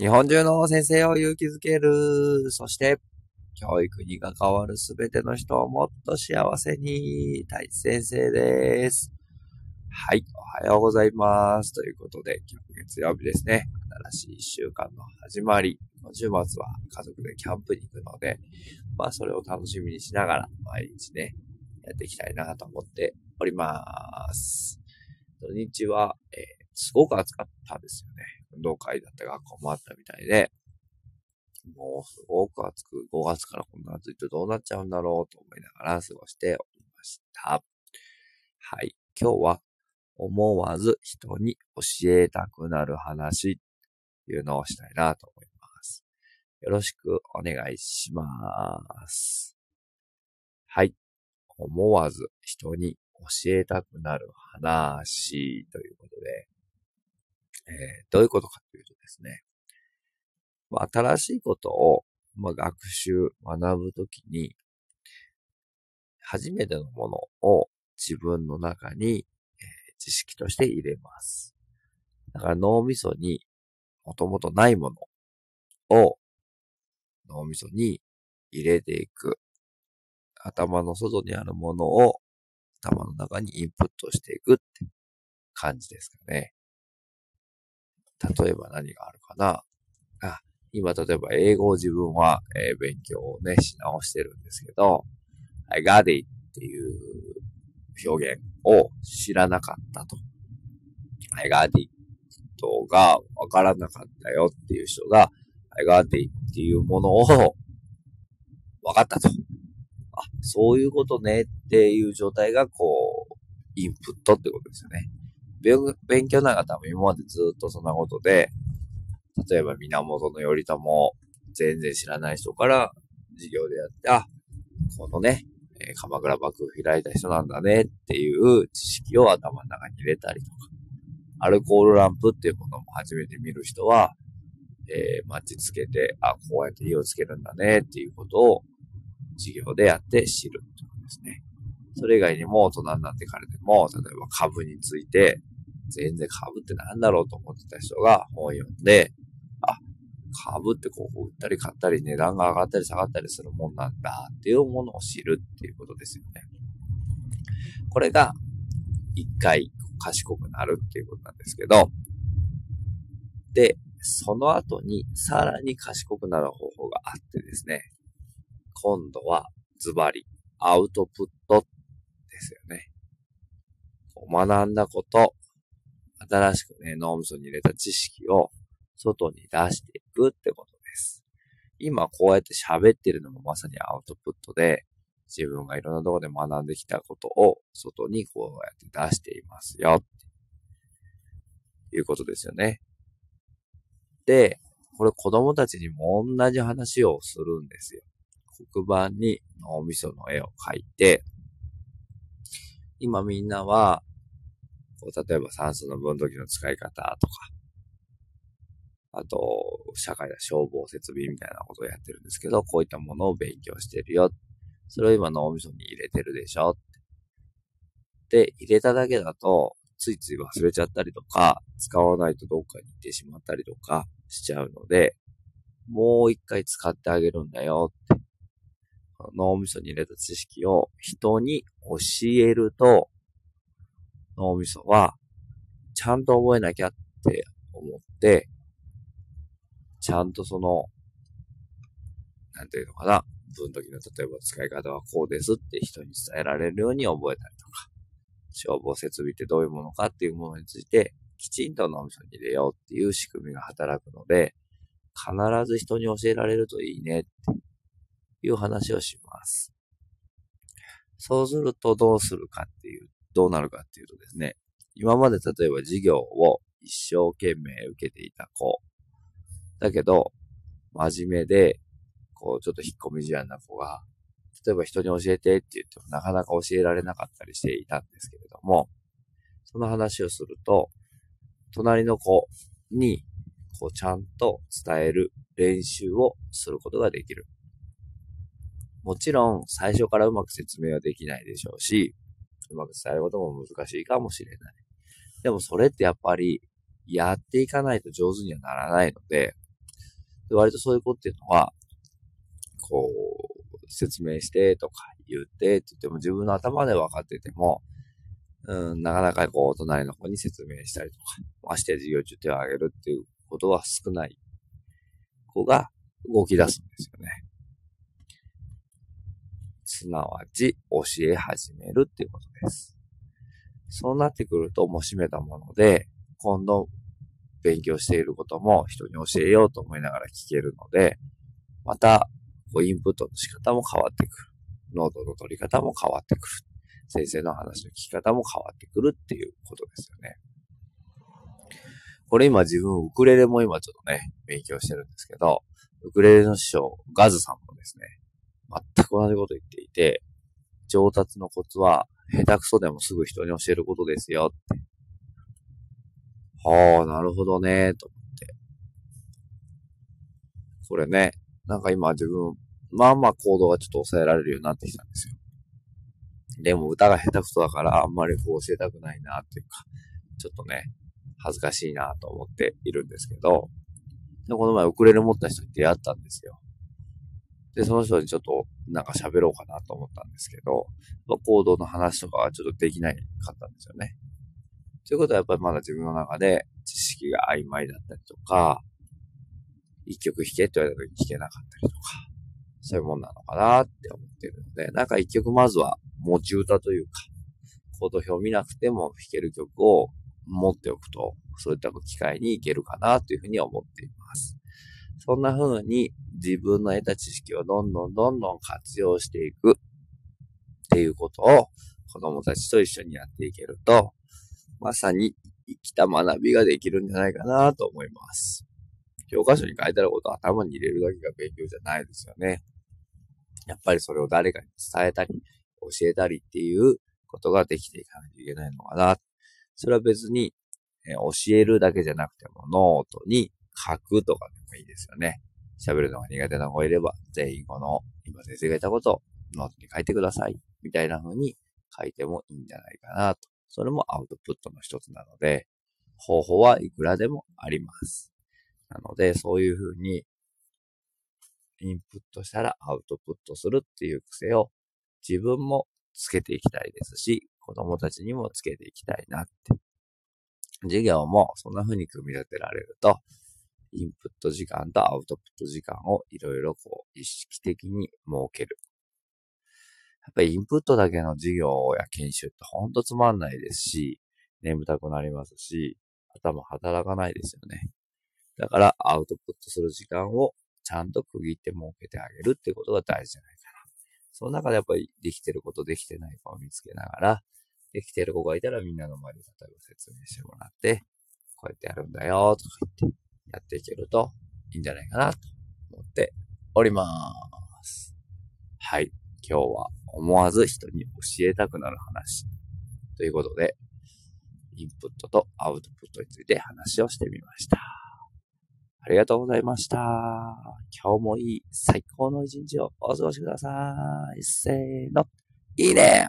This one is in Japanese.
日本中の先生を勇気づける。そして、教育に関わるすべての人をもっと幸せに。太一先生です。はい、おはようございます。ということで、今日月曜日ですね。新しい一週間の始まり。今週末は家族でキャンプに行くので、まあそれを楽しみにしながら毎日ね、やっていきたいなと思っております。土日は、えー、すごく暑かったですよね。運動会だった学校もあったみたいで、もうすごく暑く、5月からこんな暑いとどうなっちゃうんだろうと思いながら過ごしておりました。はい。今日は思わず人に教えたくなる話というのをしたいなと思います。よろしくお願いします。はい。思わず人に教えたくなる話ということで、え、どういうことかというとですね、ま、新しいことを、ま、学習、学ぶときに、初めてのものを自分の中に、え、知識として入れます。だから脳みそにもともとないものを脳みそに入れていく。頭の外にあるものを頭の中にインプットしていくって感じですかね。例えば何があるかな？あ、今例えば英語を自分は、えー、勉強をね、し直してるんですけど、I got it っていう表現を知らなかったと。I got it がわからなかったよっていう人が、I got it っていうものをわかったと。あ、そういうことねっていう状態がこう、インプットってことですよね。勉強なんか多分今までずっとそんなことで、例えば源頼朝全然知らない人から授業でやって、あ、このね、え鎌倉幕府開いた人なんだねっていう知識を頭の中に入れたりとか、アルコールランプっていうものも初めて見る人は、えー、マッチつけて、あ、こうやって火をつけるんだねっていうことを授業でやって知るということですね。それ以外にも大人になってからでも、例えば株について、全然株って何だろうと思ってた人が本読んで、あ、株ってこう売ったり買ったり値段が上がったり下がったりするもんなんだっていうものを知るっていうことですよね。これが一回賢くなるっていうことなんですけど、で、その後にさらに賢くなる方法があってですね、今度はズバリアウトプットですよね。学んだこと、新しくね、脳みそに入れた知識を外に出していくってことです。今こうやって喋ってるのもまさにアウトプットで、自分がいろんなところで学んできたことを外にこうやって出していますよ。っていうことですよね。で、これ子供たちにも同じ話をするんですよ。黒板に脳みその絵を描いて、今みんなは、こう例えば酸素の分度器の使い方とか、あと、社会や消防設備みたいなことをやってるんですけど、こういったものを勉強してるよ。それを今脳みそに入れてるでしょ。で、入れただけだと、ついつい忘れちゃったりとか、使わないとどっかに行ってしまったりとかしちゃうので、もう一回使ってあげるんだよって。脳みそに入れた知識を人に教えると、脳みそは、ちゃんと覚えなきゃって思って、ちゃんとその、なんていうのかな、分時の例えば使い方はこうですって人に伝えられるように覚えたりとか、消防設備ってどういうものかっていうものについて、きちんと脳みそに入れようっていう仕組みが働くので、必ず人に教えられるといいねっていう話をします。そうするとどうするかっていう、どうなるかっていうとですね、今まで例えば授業を一生懸命受けていた子だけど、真面目で、こう、ちょっと引っ込み思案な子が、例えば人に教えてって言ってもなかなか教えられなかったりしていたんですけれども、その話をすると、隣の子に、こう、ちゃんと伝える練習をすることができる。もちろん、最初からうまく説明はできないでしょうし、うまく伝えることも難しいかもしれない。でもそれってやっぱり、やっていかないと上手にはならないので、で割とそういう子っていうのは、こう、説明してとか言ってって言っても自分の頭で分かってても、うん、なかなかこう、隣の子に説明したりとか、まして授業中手を挙げるっていうことは少ない子が動き出すんですよね。すなわち、教え始めるっていうことです。そうなってくると、もうしめたもので、今度、勉強していることも人に教えようと思いながら聞けるので、また、こう、インプットの仕方も変わってくる。ノートの取り方も変わってくる。先生の話の聞き方も変わってくるっていうことですよね。これ今自分、ウクレレも今ちょっとね、勉強してるんですけど、ウクレレの師匠、ガズさんもですね、全く同じこと言っていて、上達のコツは、下手くそでもすぐ人に教えることですよって。はあ、なるほどね、と思って。これね、なんか今自分、まあまあ行動がちょっと抑えられるようになってきたんですよ。でも歌が下手くそだからあんまりこう教えたくないなっていうか、ちょっとね、恥ずかしいなと思っているんですけど、でこの前ウクレレ持った人に出会ったんですよ。で、その人にちょっとなんか喋ろうかなと思ったんですけど、行動の話とかはちょっとできないかったんですよね。ということはやっぱりまだ自分の中で知識が曖昧だったりとか、一曲弾けって言われた時に弾けなかったりとか、そういうもんなのかなって思ってるので、なんか一曲まずは持ち歌というか、コード表見なくても弾ける曲を持っておくと、そういった機会にいけるかなというふうに思っています。そんな風に自分の得た知識をどんどんどんどん活用していくっていうことを子供たちと一緒にやっていけると、まさに生きた学びができるんじゃないかなと思います。教科書に書いてあることを頭に入れるだけが勉強じゃないですよね。やっぱりそれを誰かに伝えたり、教えたりっていうことができていかないといけないのかな。それは別に、え教えるだけじゃなくてもノートに書くとかでもいいですよね。喋るのが苦手な子がいれば、全員この、今先生が言ったことをノートに書いてください。みたいな風に書いてもいいんじゃないかなと。それもアウトプットの一つなので、方法はいくらでもあります。なので、そういう風に、インプットしたらアウトプットするっていう癖を自分もつけていきたいですし、子供たちにもつけていきたいなって。授業もそんな風に組み立てられると、インプット時間とアウトプット時間をいろいろこう意識的に設ける。やっぱりインプットだけの授業や研修ってほんとつまんないですし、眠たくなりますし、頭働かないですよね。だからアウトプットする時間をちゃんと区切って設けてあげるってことが大事じゃないかな。その中でやっぱりできてることできてないかを見つけながら、できてる子がいたらみんなの前で例えば説明してもらって、こうやってやるんだよとか言ってやっていけるといいんじゃないかなと思っております。はい。今日は思わず人に教えたくなる話ということで、インプットとアウトプットについて話をしてみました。ありがとうございました。今日もいい最高の一日をお過ごしください。せーの。いいね